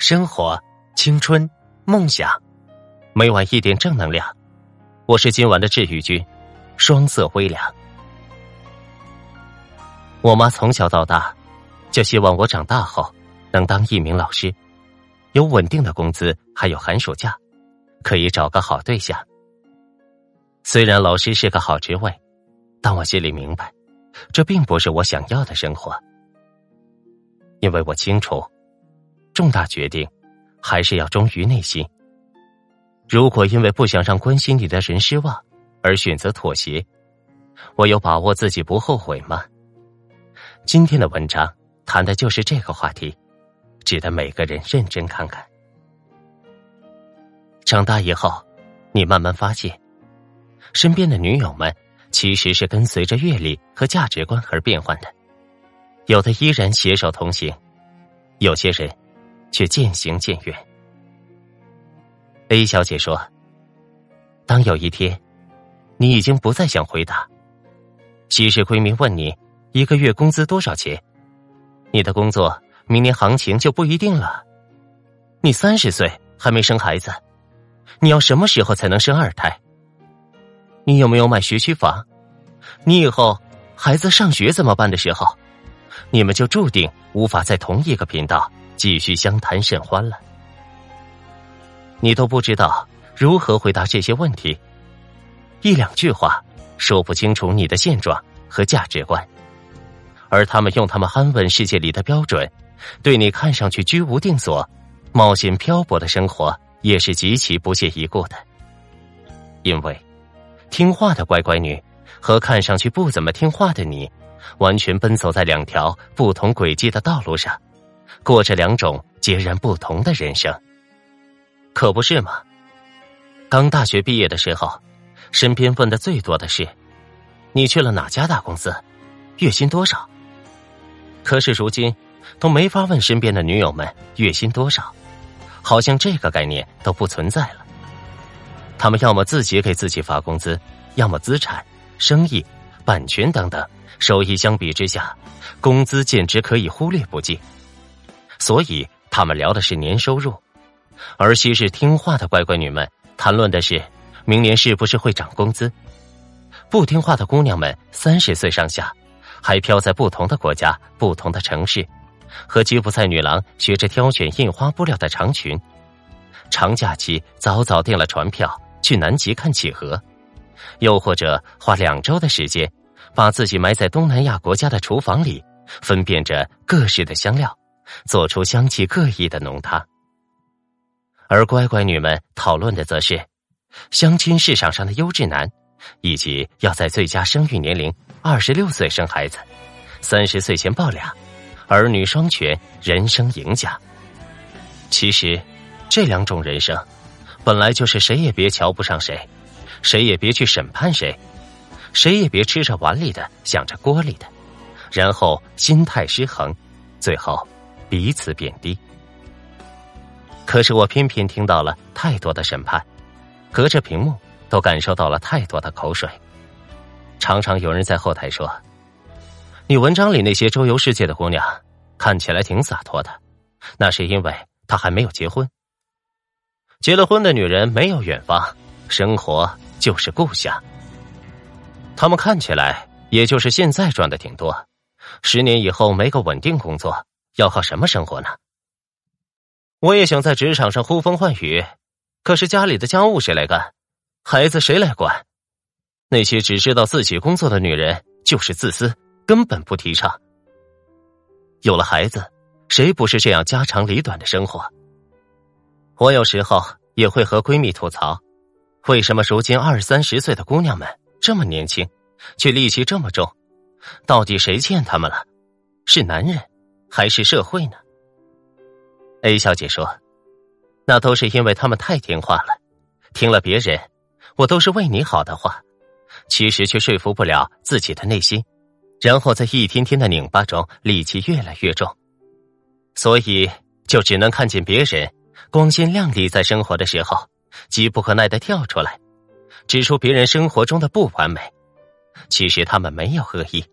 生活、青春、梦想，每晚一点正能量。我是今晚的治愈君，双色微凉。我妈从小到大就希望我长大后能当一名老师，有稳定的工资，还有寒暑假，可以找个好对象。虽然老师是个好职位，但我心里明白，这并不是我想要的生活。因为我清楚，重大决定还是要忠于内心。如果因为不想让关心你的人失望而选择妥协，我有把握自己不后悔吗？今天的文章谈的就是这个话题，值得每个人认真看看。长大以后，你慢慢发现，身边的女友们其实是跟随着阅历和价值观而变换的。有的依然携手同行，有些人却渐行渐远。A 小姐说：“当有一天，你已经不再想回答，昔日闺蜜问你一个月工资多少钱，你的工作明年行情就不一定了。你三十岁还没生孩子，你要什么时候才能生二胎？你有没有买学区房？你以后孩子上学怎么办的时候？”你们就注定无法在同一个频道继续相谈甚欢了。你都不知道如何回答这些问题，一两句话说不清楚你的现状和价值观，而他们用他们安稳世界里的标准，对你看上去居无定所、冒险漂泊的生活也是极其不屑一顾的。因为听话的乖乖女和看上去不怎么听话的你。完全奔走在两条不同轨迹的道路上，过着两种截然不同的人生，可不是吗？刚大学毕业的时候，身边问的最多的是：“你去了哪家大公司？月薪多少？”可是如今，都没法问身边的女友们月薪多少，好像这个概念都不存在了。他们要么自己给自己发工资，要么资产、生意、版权等等。收益相比之下，工资简直可以忽略不计，所以他们聊的是年收入，而昔日听话的乖乖女们谈论的是明年是不是会涨工资。不听话的姑娘们三十岁上下，还飘在不同的国家、不同的城市，和吉普赛女郎学着挑选印花布料的长裙，长假期早早订了船票去南极看企鹅，又或者花两周的时间。把自己埋在东南亚国家的厨房里，分辨着各式的香料，做出香气各异的浓汤。而乖乖女们讨论的则是相亲市场上的优质男，以及要在最佳生育年龄二十六岁生孩子，三十岁前抱俩，儿女双全，人生赢家。其实，这两种人生，本来就是谁也别瞧不上谁，谁也别去审判谁。谁也别吃着碗里的想着锅里的，然后心态失衡，最后彼此贬低。可是我偏偏听到了太多的审判，隔着屏幕都感受到了太多的口水。常常有人在后台说：“你文章里那些周游世界的姑娘看起来挺洒脱的，那是因为她还没有结婚。结了婚的女人没有远方，生活就是故乡。”他们看起来也就是现在赚的挺多，十年以后没个稳定工作，要靠什么生活呢？我也想在职场上呼风唤雨，可是家里的家务谁来干？孩子谁来管？那些只知道自己工作的女人就是自私，根本不提倡。有了孩子，谁不是这样家长里短的生活？我有时候也会和闺蜜吐槽，为什么如今二三十岁的姑娘们？这么年轻，却戾气这么重，到底谁欠他们了？是男人，还是社会呢？A 小姐说：“那都是因为他们太听话了，听了别人，我都是为你好的话，其实却说服不了自己的内心，然后在一天天的拧巴中，戾气越来越重，所以就只能看见别人光鲜亮丽在生活的时候，急不可耐的跳出来。”指出别人生活中的不完美，其实他们没有恶意，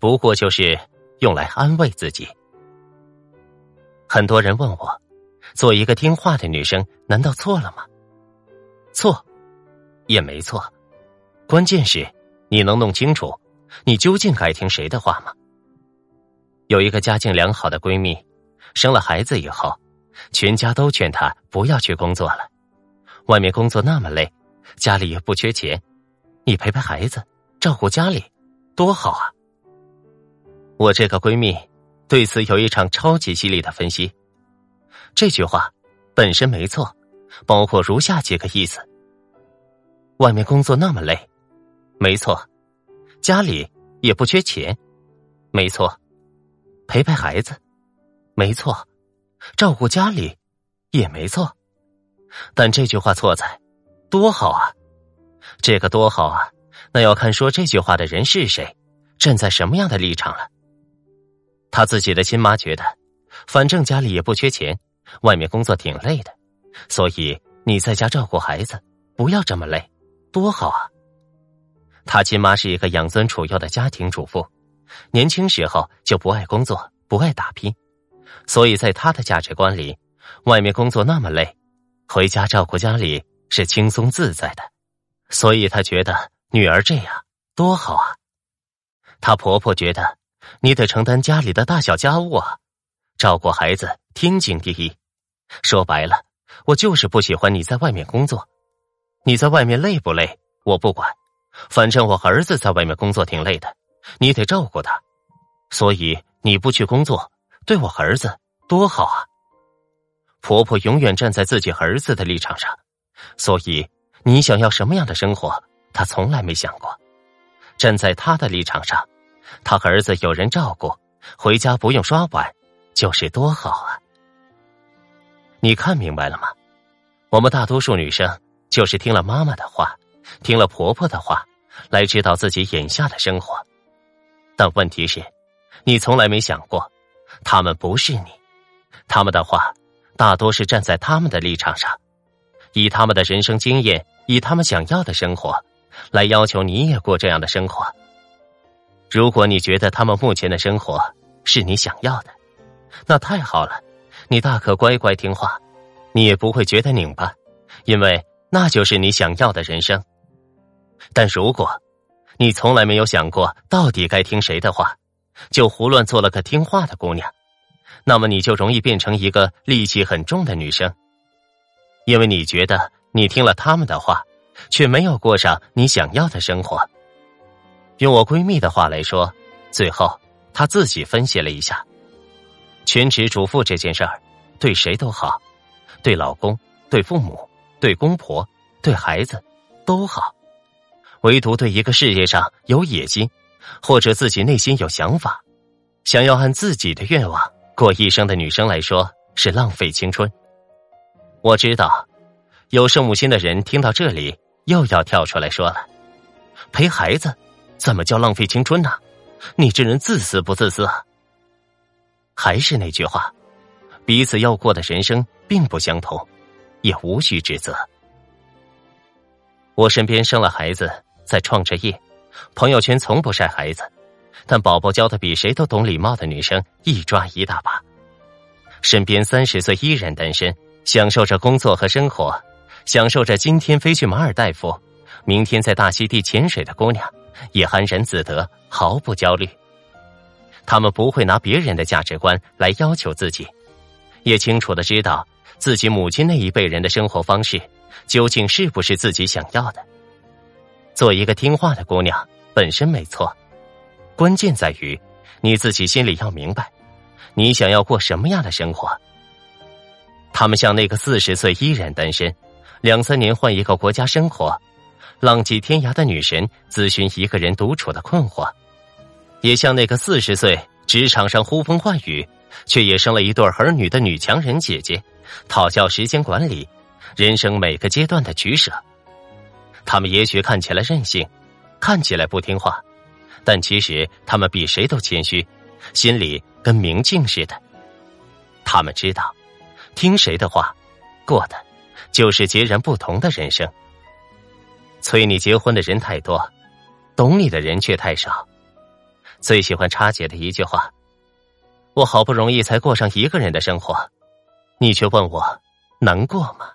不过就是用来安慰自己。很多人问我，做一个听话的女生，难道错了吗？错，也没错。关键是，你能弄清楚，你究竟该听谁的话吗？有一个家境良好的闺蜜，生了孩子以后，全家都劝她不要去工作了。外面工作那么累，家里也不缺钱，你陪陪孩子，照顾家里，多好啊！我这个闺蜜对此有一场超级犀利的分析。这句话本身没错，包括如下几个意思：外面工作那么累，没错；家里也不缺钱，没错。陪陪孩子，没错；照顾家里，也没错。但这句话错在，多好啊！这个多好啊，那要看说这句话的人是谁，站在什么样的立场了。他自己的亲妈觉得，反正家里也不缺钱，外面工作挺累的，所以你在家照顾孩子，不要这么累，多好啊！他亲妈是一个养尊处优的家庭主妇。年轻时候就不爱工作，不爱打拼，所以在他的价值观里，外面工作那么累，回家照顾家里是轻松自在的，所以他觉得女儿这样多好啊。她婆婆觉得你得承担家里的大小家务啊，照顾孩子天经地义。说白了，我就是不喜欢你在外面工作，你在外面累不累我不管，反正我儿子在外面工作挺累的。你得照顾他，所以你不去工作，对我儿子多好啊！婆婆永远站在自己儿子的立场上，所以你想要什么样的生活，她从来没想过。站在她的立场上，她儿子有人照顾，回家不用刷碗，就是多好啊！你看明白了吗？我们大多数女生就是听了妈妈的话，听了婆婆的话，来知道自己眼下的生活。但问题是，你从来没想过，他们不是你，他们的话大多是站在他们的立场上，以他们的人生经验，以他们想要的生活，来要求你也过这样的生活。如果你觉得他们目前的生活是你想要的，那太好了，你大可乖乖听话，你也不会觉得拧巴，因为那就是你想要的人生。但如果，你从来没有想过到底该听谁的话，就胡乱做了个听话的姑娘，那么你就容易变成一个戾气很重的女生，因为你觉得你听了他们的话，却没有过上你想要的生活。用我闺蜜的话来说，最后她自己分析了一下，全职主妇这件事儿，对谁都好，对老公、对父母、对公婆、对孩子都好。唯独对一个事业上有野心，或者自己内心有想法，想要按自己的愿望过一生的女生来说，是浪费青春。我知道，有圣母心的人听到这里又要跳出来说了：“陪孩子，怎么叫浪费青春呢？你这人自私不自私啊？”还是那句话，彼此要过的人生并不相同，也无需指责。我身边生了孩子。在创着业，朋友圈从不晒孩子，但宝宝教的比谁都懂礼貌的女生一抓一大把。身边三十岁依然单身，享受着工作和生活，享受着今天飞去马尔代夫，明天在大溪地潜水的姑娘，也安然自得，毫不焦虑。他们不会拿别人的价值观来要求自己，也清楚的知道自己母亲那一辈人的生活方式究竟是不是自己想要的。做一个听话的姑娘本身没错，关键在于你自己心里要明白，你想要过什么样的生活。他们像那个四十岁依然单身，两三年换一个国家生活，浪迹天涯的女神咨询一个人独处的困惑，也像那个四十岁职场上呼风唤雨，却也生了一对儿女的女强人姐姐，讨教时间管理，人生每个阶段的取舍。他们也许看起来任性，看起来不听话，但其实他们比谁都谦虚，心里跟明镜似的。他们知道，听谁的话，过的就是截然不同的人生。催你结婚的人太多，懂你的人却太少。最喜欢叉姐的一句话：“我好不容易才过上一个人的生活，你却问我难过吗？